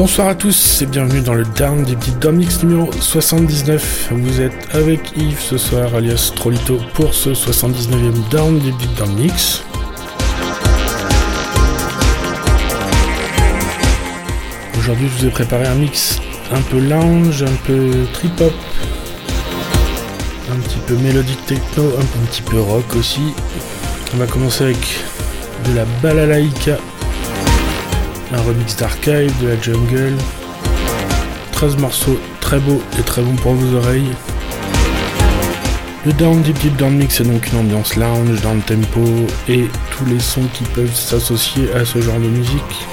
Bonsoir à tous et bienvenue dans le Down des petites Mix numéro 79. Vous êtes avec Yves ce soir, alias Trolito, pour ce 79e Down des petites Mix. Aujourd'hui, je vous ai préparé un mix un peu lounge, un peu trip-hop, un petit peu mélodique techno, un, petit peu rock aussi. On va commencer avec de la balalaïka un remix d'Archive, de la jungle. 13 morceaux très beaux et très bons pour vos oreilles. Le Down Deep Deep Down Mix est donc une ambiance lounge, le tempo et tous les sons qui peuvent s'associer à ce genre de musique.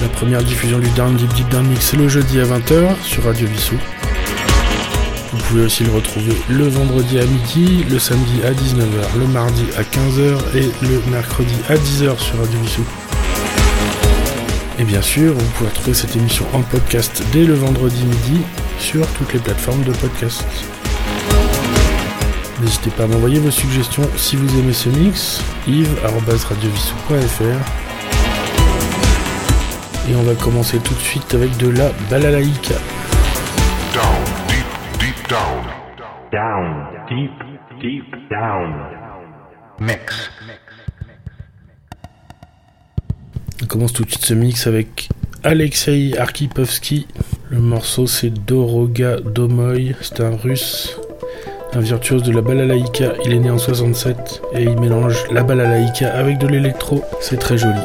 La première diffusion du Down Deep Deep Down Mix c'est le jeudi à 20h sur Radio Vissou. Vous pouvez aussi le retrouver le vendredi à midi, le samedi à 19h, le mardi à 15h et le mercredi à 10h sur Radio Vissou. Et bien sûr, vous pouvez retrouver cette émission en podcast dès le vendredi midi sur toutes les plateformes de podcast. N'hésitez pas à m'envoyer vos suggestions si vous aimez ce mix, yves.radiovissou.fr Et on va commencer tout de suite avec de la balalaïka. Down, deep, deep down. Down, deep, deep down. Mix. On commence tout de suite ce mix avec Alexei Arkipovsky. Le morceau c'est Doroga Domoy, c'est un russe, un virtuose de la balalaïka. Il est né en 67 et il mélange la balalaïka avec de l'électro. C'est très joli.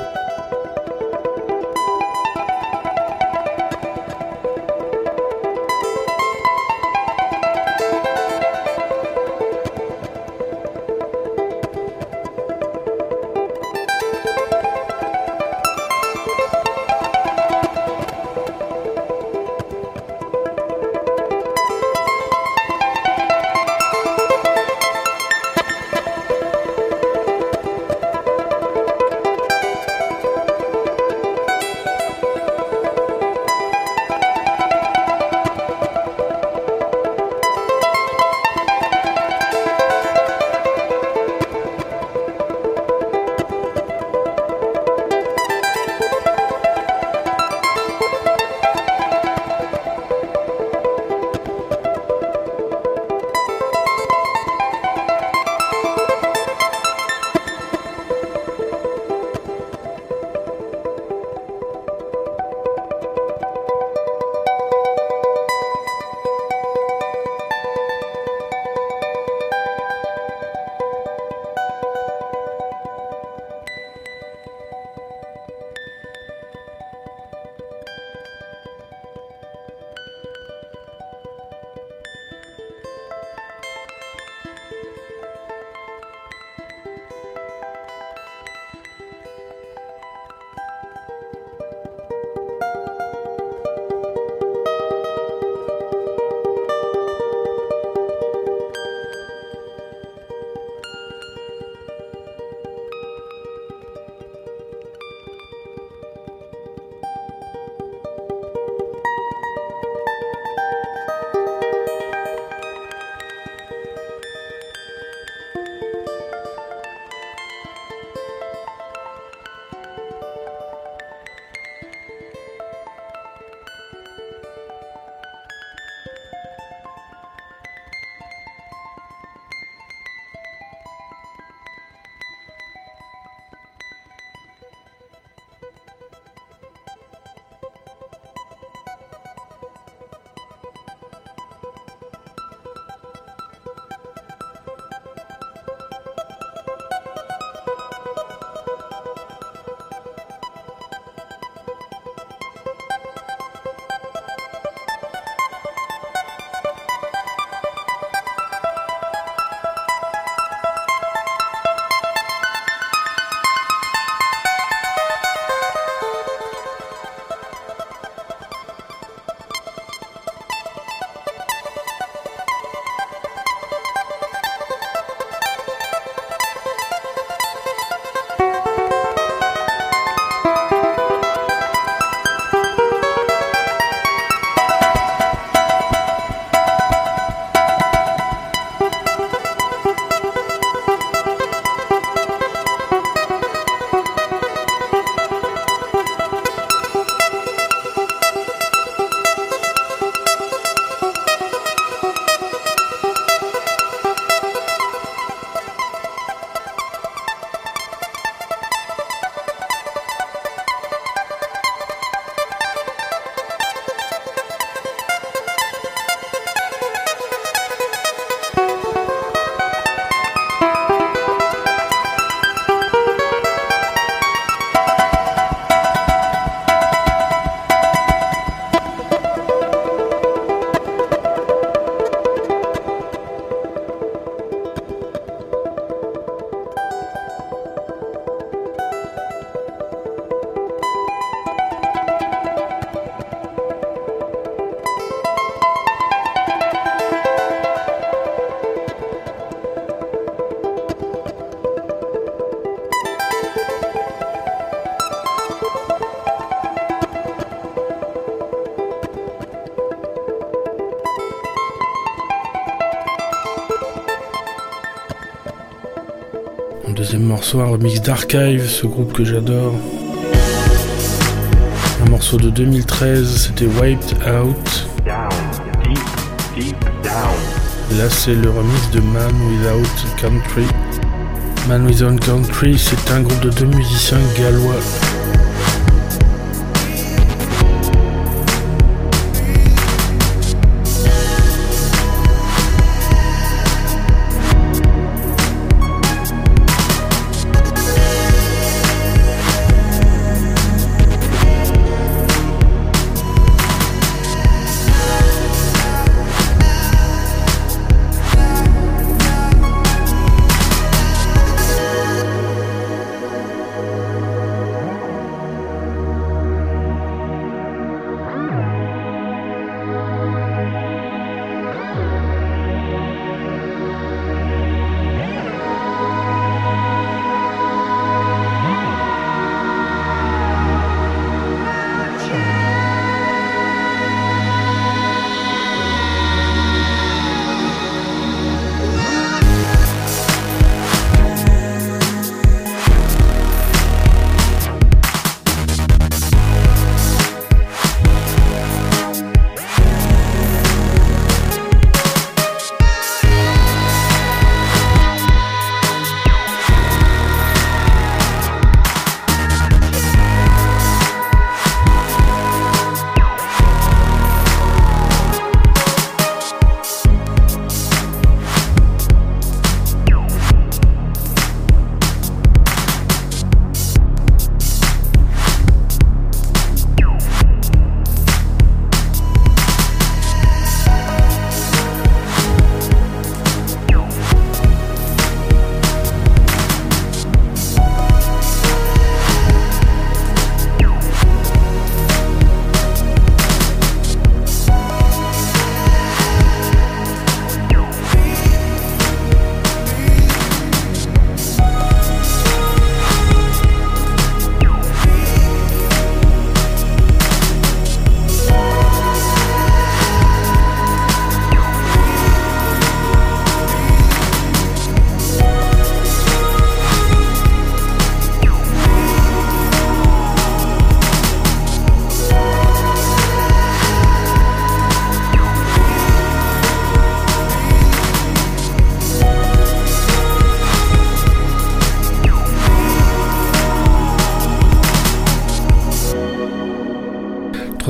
Morceau, un remix d'Archive, ce groupe que j'adore. Un morceau de 2013, c'était Wiped Out. Là, c'est le remix de Man Without Country. Man Without Country, c'est un groupe de deux musiciens gallois.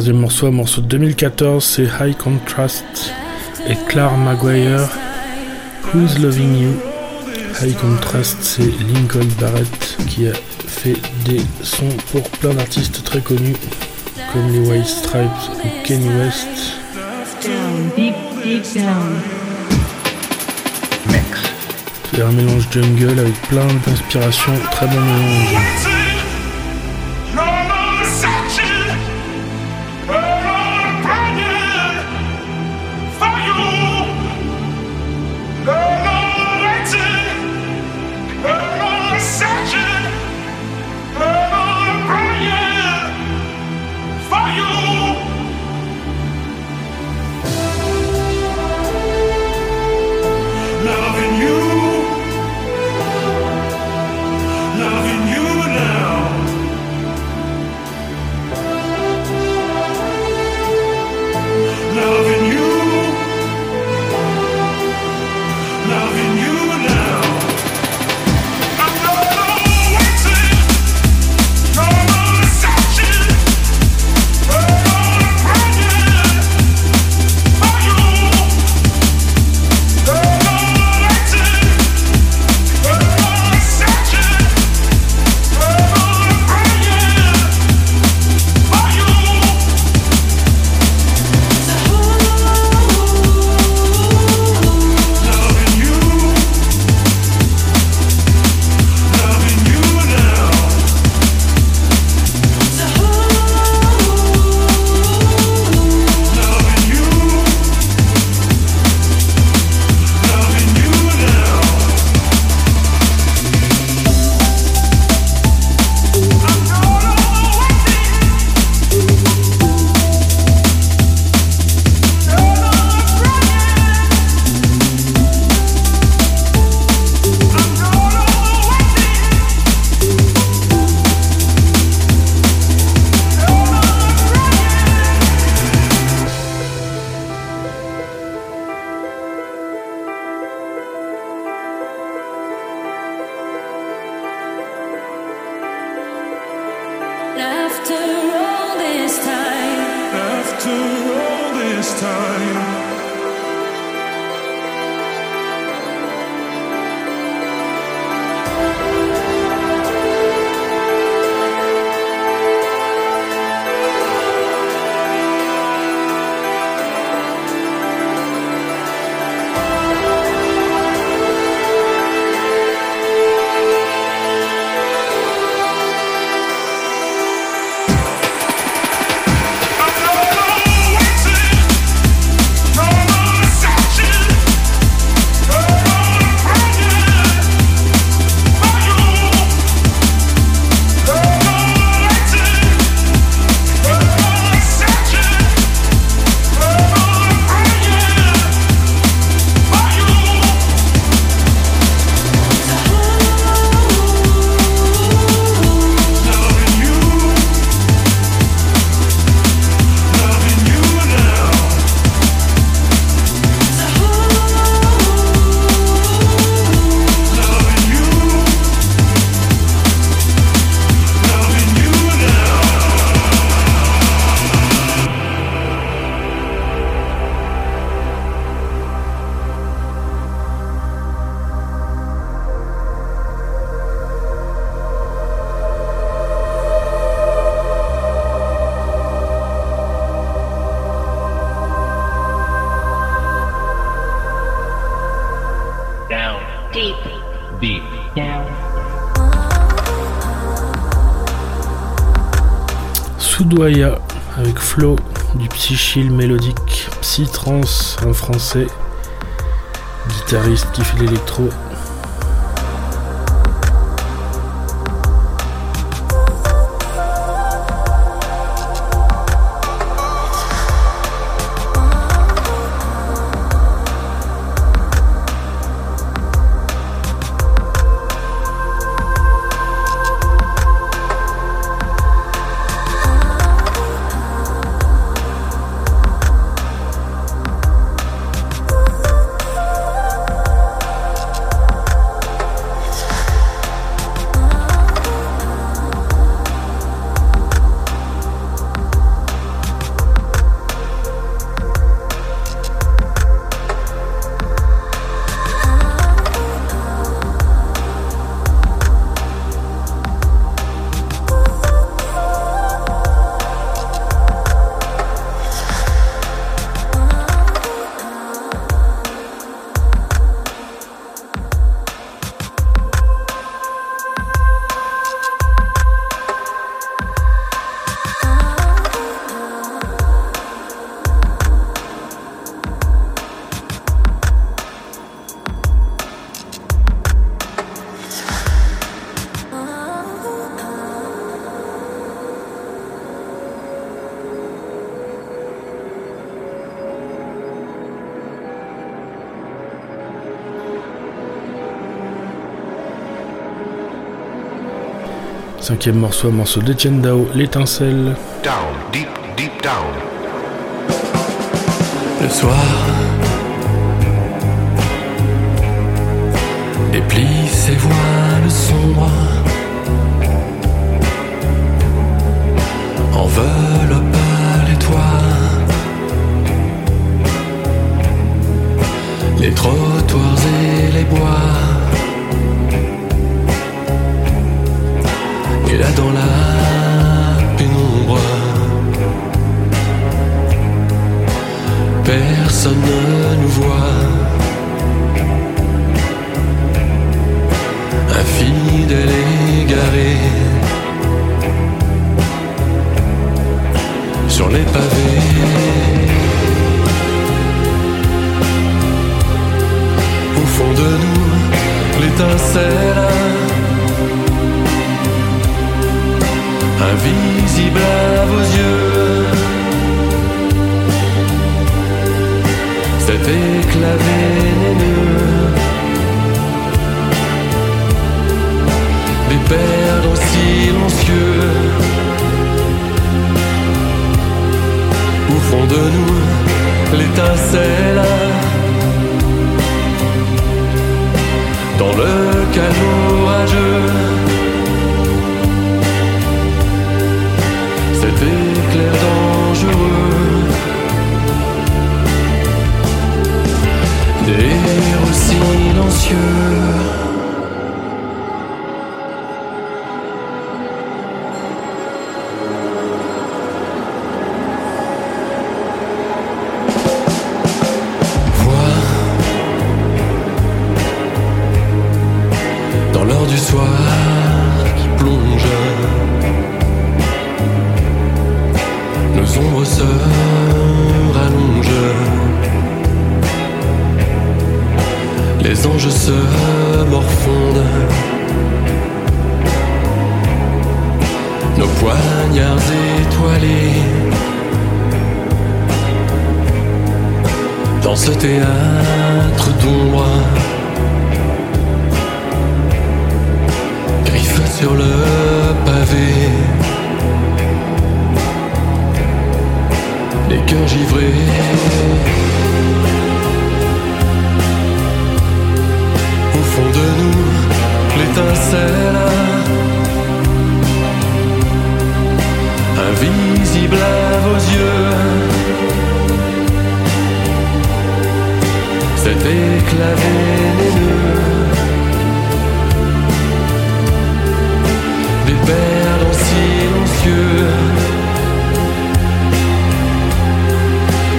Troisième morceau, morceau de 2014, c'est High Contrast et Claire Maguire, Who's Loving You. High Contrast, c'est Lincoln Barrett qui a fait des sons pour plein d'artistes très connus comme les White Stripes ou Kanye West. Down, deep, deep down. Mix. C'est un mélange jungle avec plein d'inspirations, très bon mélange. Avec Flo du psychill mélodique psy-trance en français. Guitariste qui fait l'électro. Cinquième morceau, morceau de Dao, l'étincelle. Down, deep, deep down. Le soir déplie ses voiles sombres, enveloppe les toits, les trottoirs et les bois. Et là dans la pénombre, personne ne nous voit. Un fidèle égaré sur les pavés. Au fond de nous, l'étincelle. Invisible à vos yeux. Cet éclat vénéneux des perdants silencieux. Au fond de nous, l'étincelle. Dans le orageux. Éclair dangereux. Des héros silencieux. Nos poignards étoilés. Dans ce théâtre d'ombre. Griffes sur le pavé. les cœurs givrés. Au fond de nous, l'étincelle, invisible à vos yeux. Cet éclat vénéneux des perles silencieux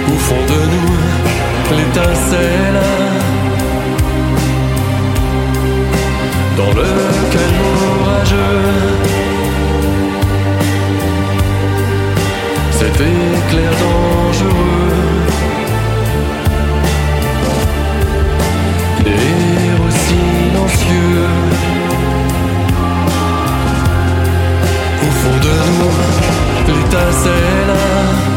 au fond de nous l'étincelle dans le calme orageux. Cet éclair dangereux. Des héros silencieux. Au fond de nous, l'étincelle.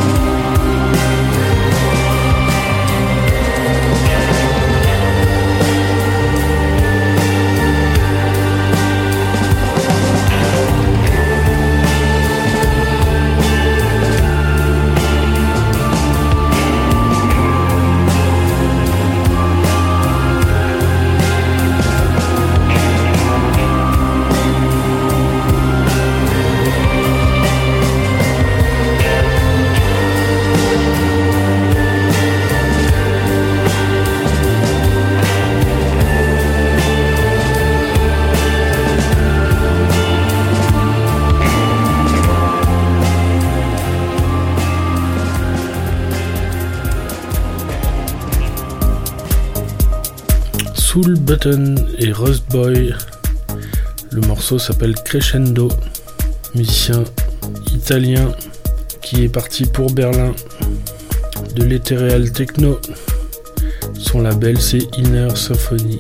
Button et Rust Boy. Le morceau s'appelle Crescendo, musicien italien qui est parti pour Berlin de l'Ethereal Techno. Son label c'est Inner Symphony.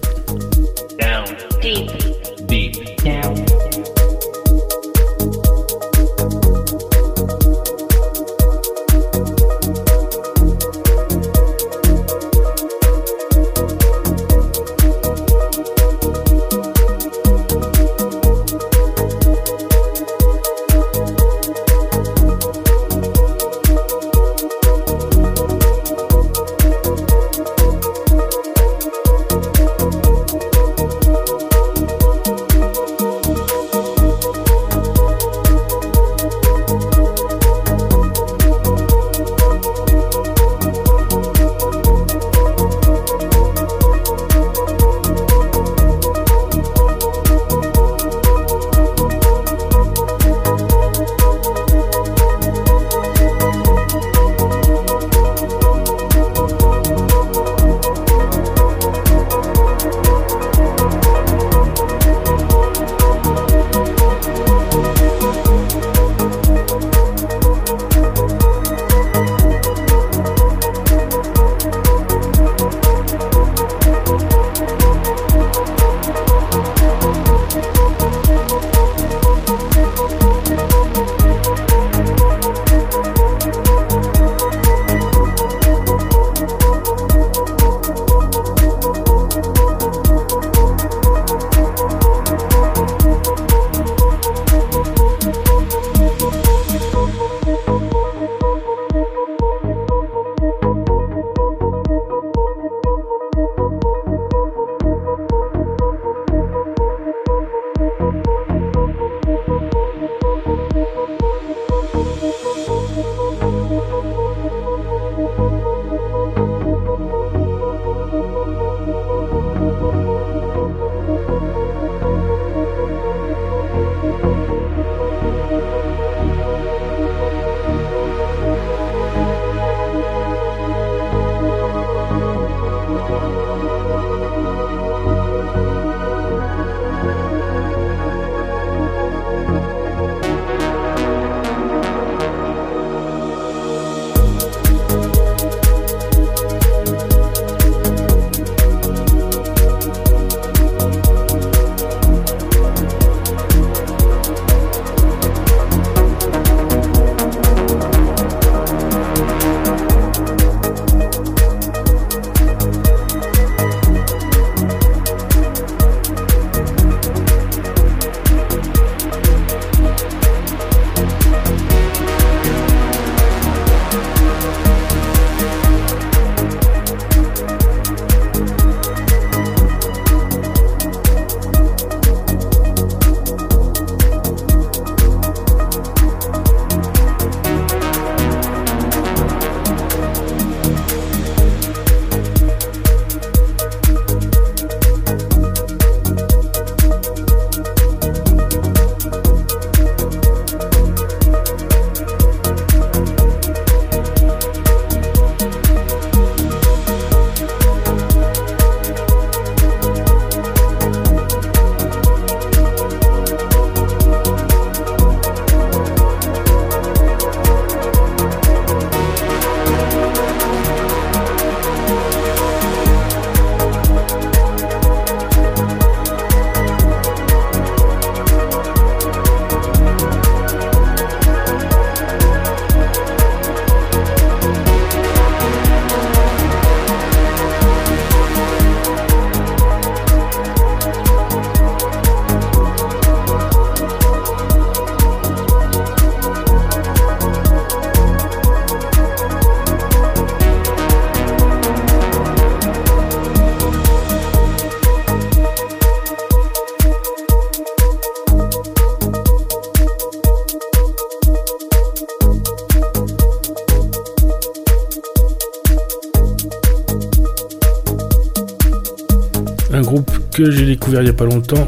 Pas longtemps,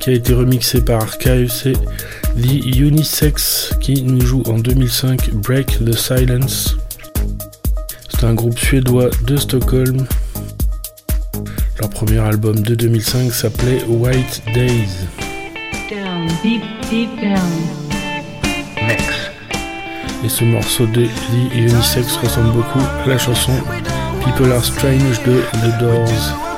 qui a été remixé par Archive, c'est The Unisex qui nous joue en 2005 Break the Silence. C'est un groupe suédois de Stockholm. Leur premier album de 2005 s'appelait White Days. Down, deep, deep down. Mix. Et ce morceau de The Unisex ressemble beaucoup à la chanson People Are Strange de The Doors.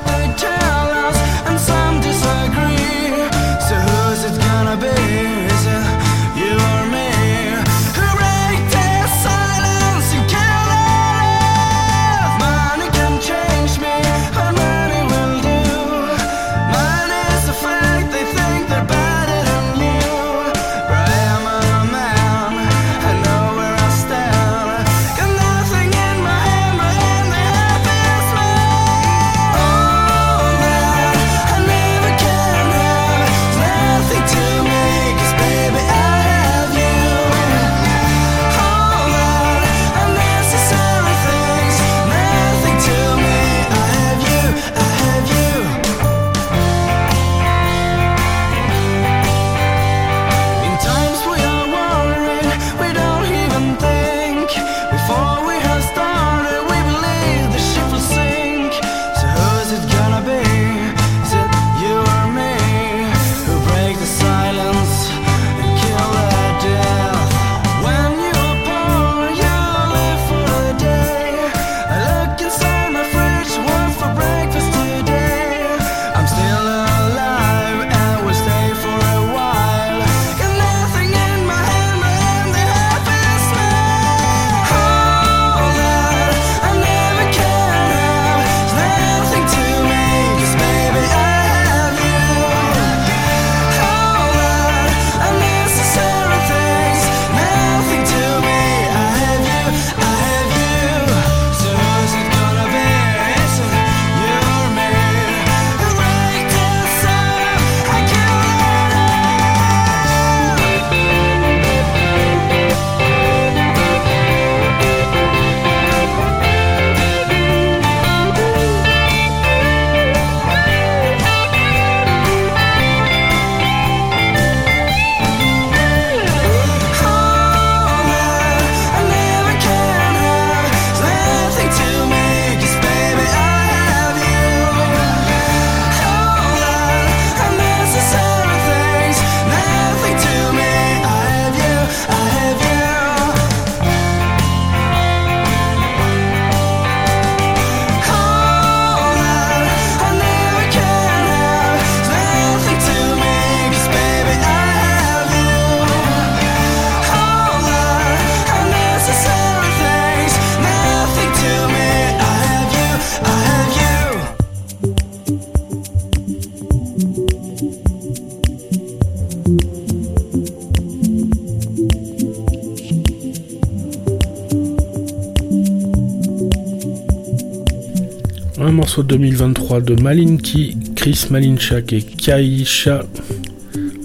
Morceau de 2023 de Malinki, Chris Malinchak et Kaisha.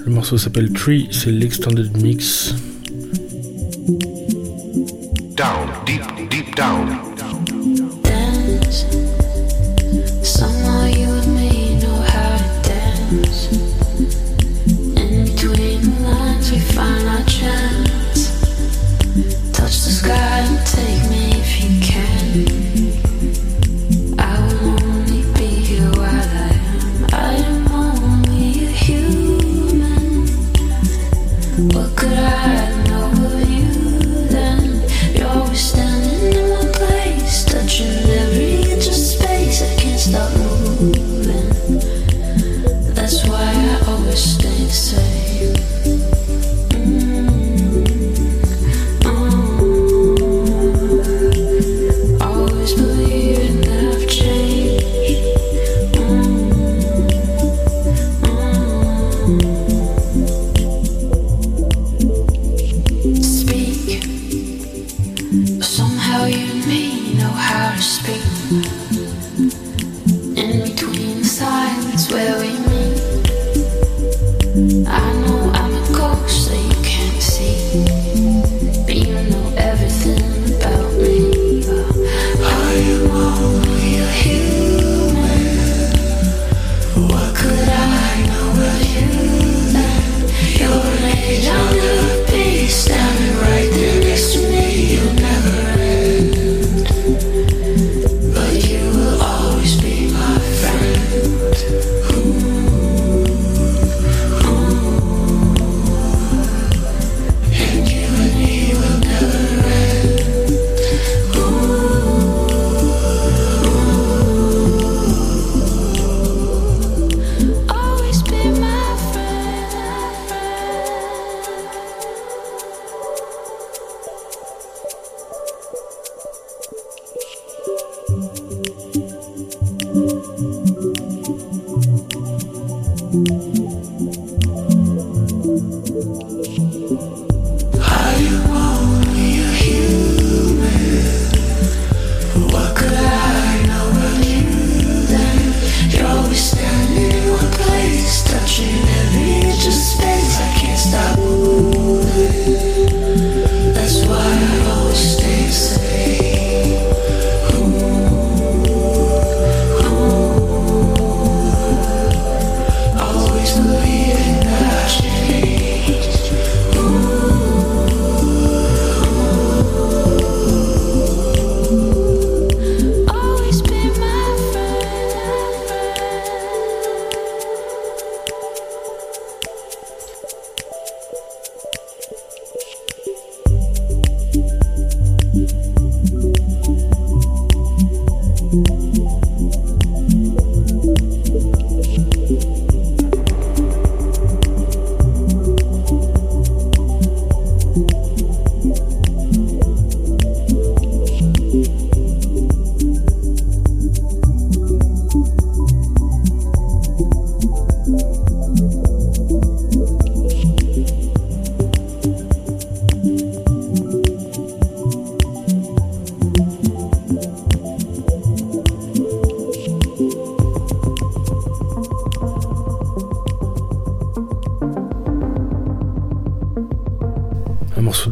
Le morceau s'appelle Tree, c'est l'extended mix. Down, deep, deep down. dance.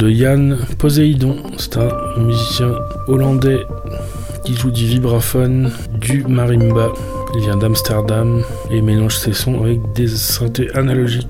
De Yann Poséidon, c'est un musicien hollandais qui joue du vibraphone, du marimba. Il vient d'Amsterdam et mélange ses sons avec des synthés analogiques.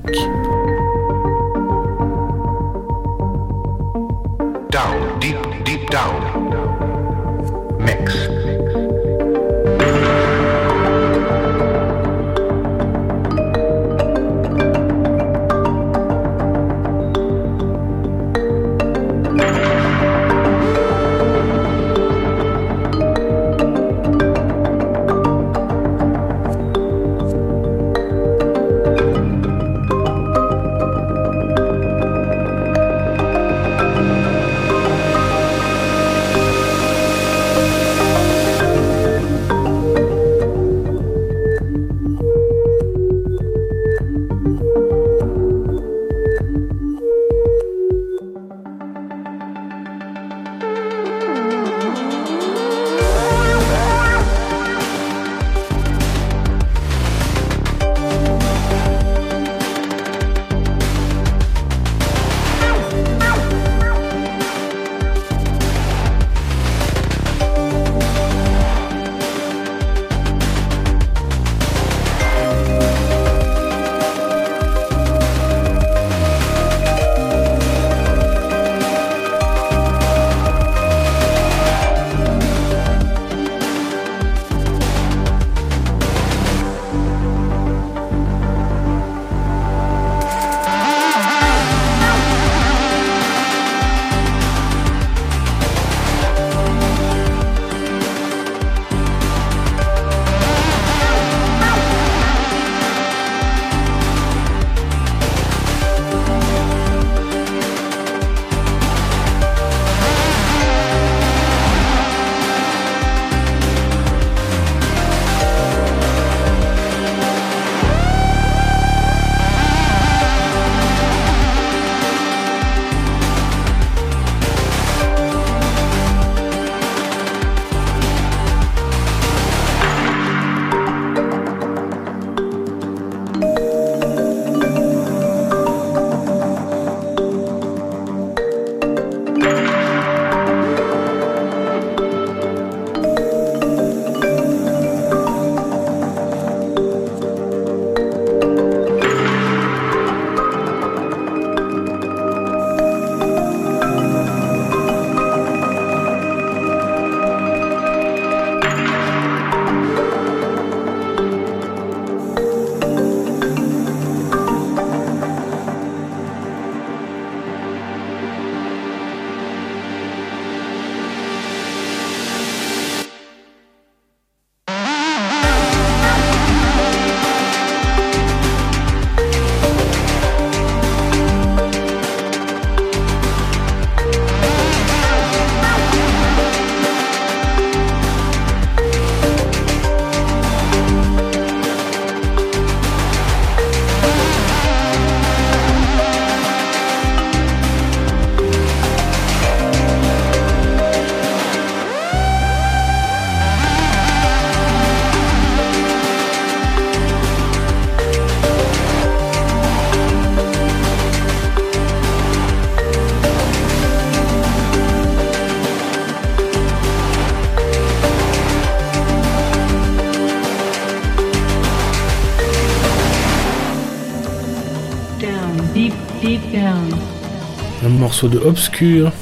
De Obscure,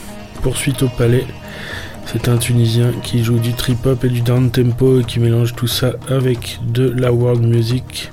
poursuite au palais. C'est un Tunisien qui joue du trip-hop et du down tempo et qui mélange tout ça avec de la world music.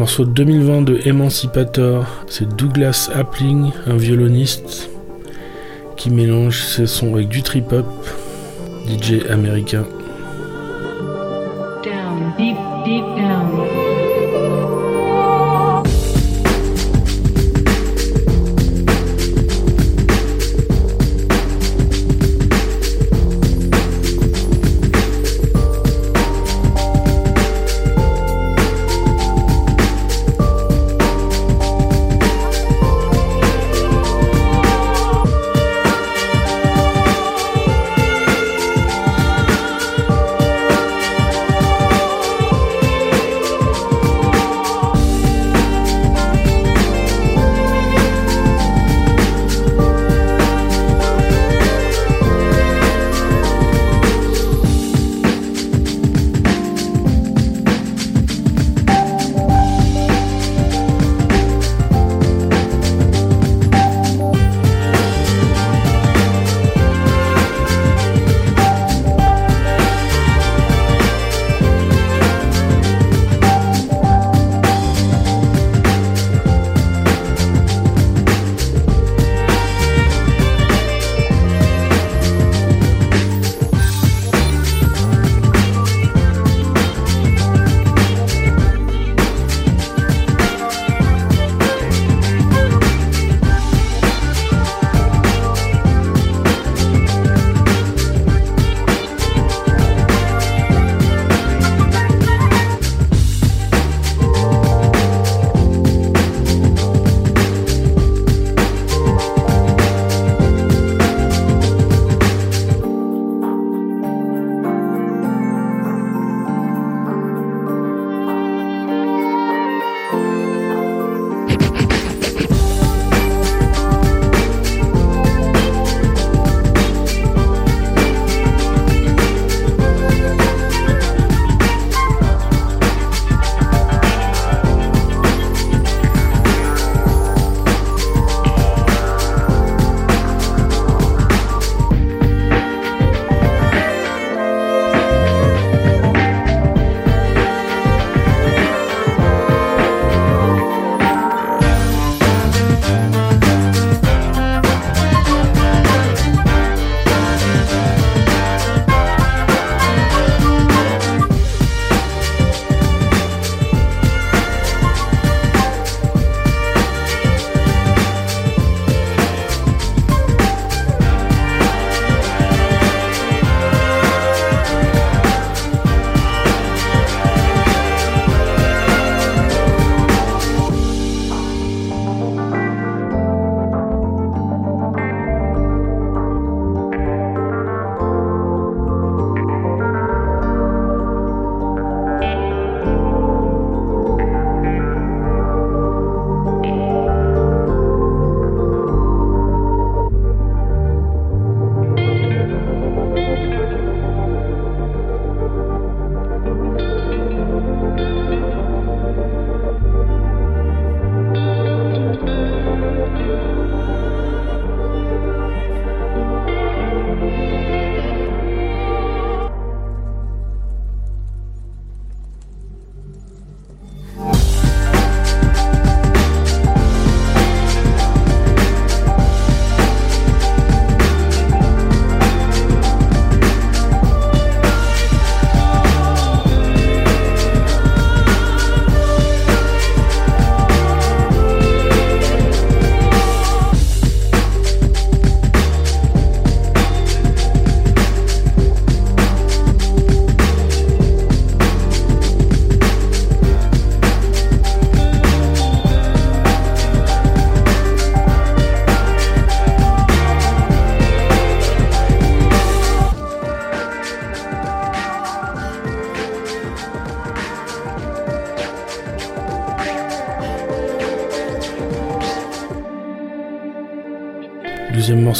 Morceau de 2020 de Emancipator, c'est Douglas Appling, un violoniste qui mélange ses sons avec du trip-hop, DJ américain.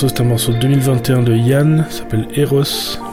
C'est un morceau de 2021 de Yann, s'appelle Eros.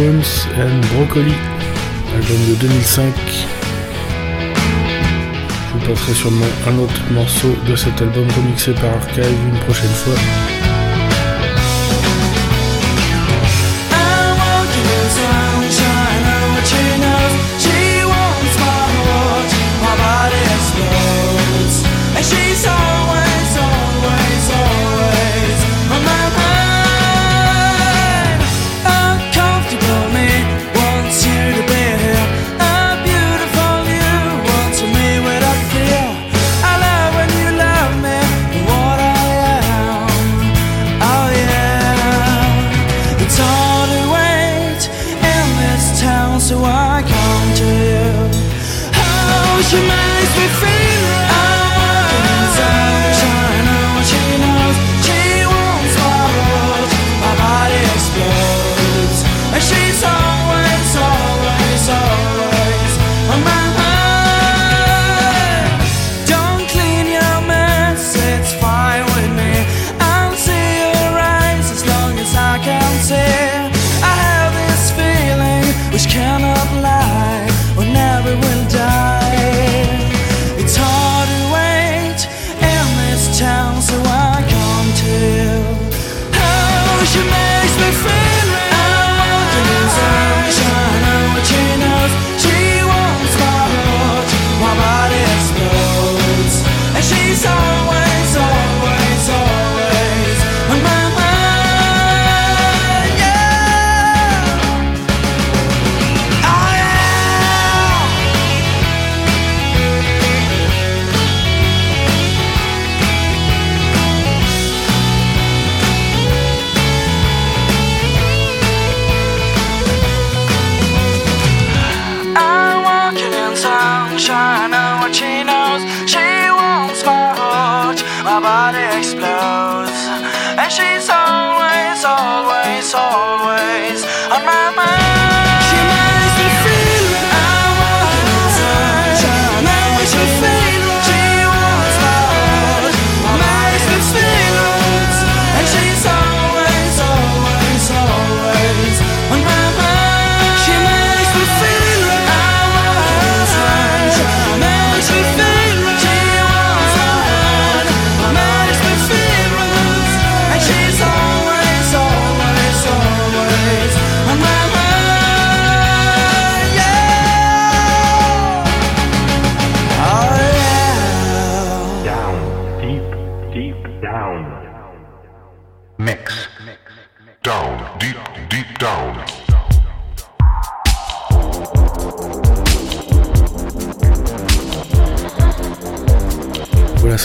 Mushrooms and Broccoli, album de 2005. Je vous passerai sûrement un autre morceau de cet album remixé par Archive une prochaine fois. This town, so I come to you. Oh, she makes me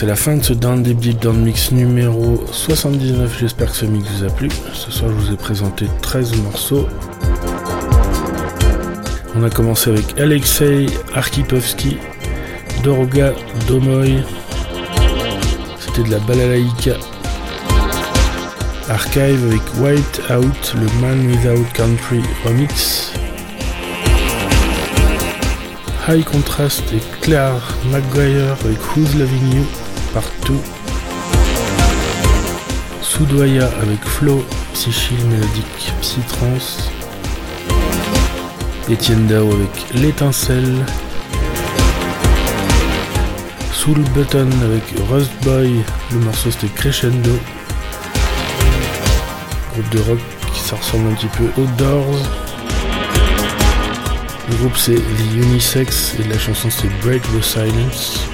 c'est la fin de ce Down Deep Down Mix numéro 79. J'espère que ce mix vous a plu. Ce soir, je vous ai présenté 13 morceaux. On a commencé avec Alexei Arkipovski, Doroga Domoy. C'était de la balalaïka. Archive avec White Out, le Man Without Country remix. High Contrast et Claire McGuire avec Who's Loving You partout. Soudoya avec Flo, Psychill mélodique, Psytrance. Etienne Dao avec L'étincelle. Soul Button avec Rust Boy, le morceau c'était Crescendo. Groupe de rock qui ça ressemble un petit peu aux Doors. Le groupe c'est The Unisex et la chanson c'est Break the Silence.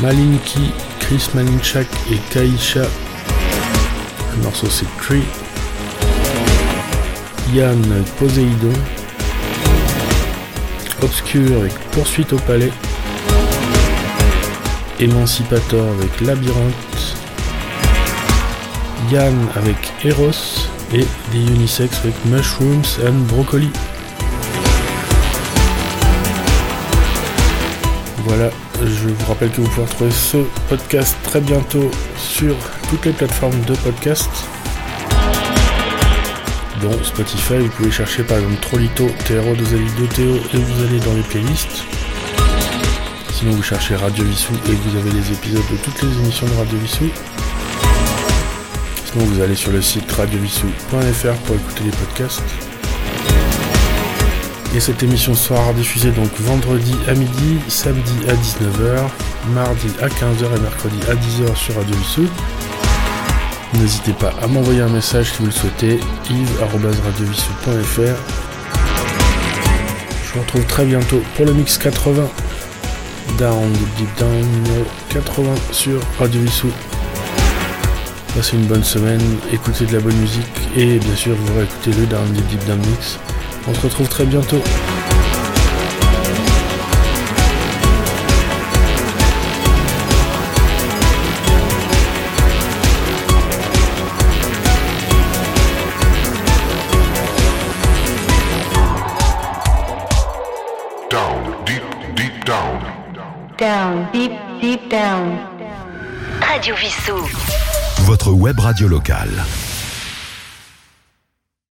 Malinki, Chris Malinchak et Kaisha. Le morceau c'est Tree. Yann Poséidon. Obscure avec Poursuite au palais. Emancipator avec Labyrinthe. Yann avec Eros et The Unisex avec Mushrooms and Broccoli. Voilà, je vous rappelle que vous pouvez retrouver ce podcast très bientôt sur toutes les plateformes de podcast, dont Spotify. Vous pouvez chercher par exemple Trolito, TRO, 2 Théo et vous allez dans les playlists. Sinon, vous cherchez Radio Vissou et vous avez les épisodes de toutes les émissions de Radio Vissou. Sinon, vous allez sur le site radiovissou.fr pour écouter les podcasts. Et cette émission sera diffusée donc vendredi à midi, samedi à 19h, mardi à 15h et mercredi à 10h sur Radio Vissou. N'hésitez pas à m'envoyer un message si vous le souhaitez, yves.radiovissou.fr. Je vous retrouve très bientôt pour le mix 80. Down, Deep Down numéro 80 sur Radio Vissou. Passez une bonne semaine, écoutez de la bonne musique et bien sûr vous réécoutez le Down Deep Deep Down Mix. On se retrouve très bientôt. Down, deep, deep down. Down, deep, deep down. Radio Vissou. Votre web radio locale.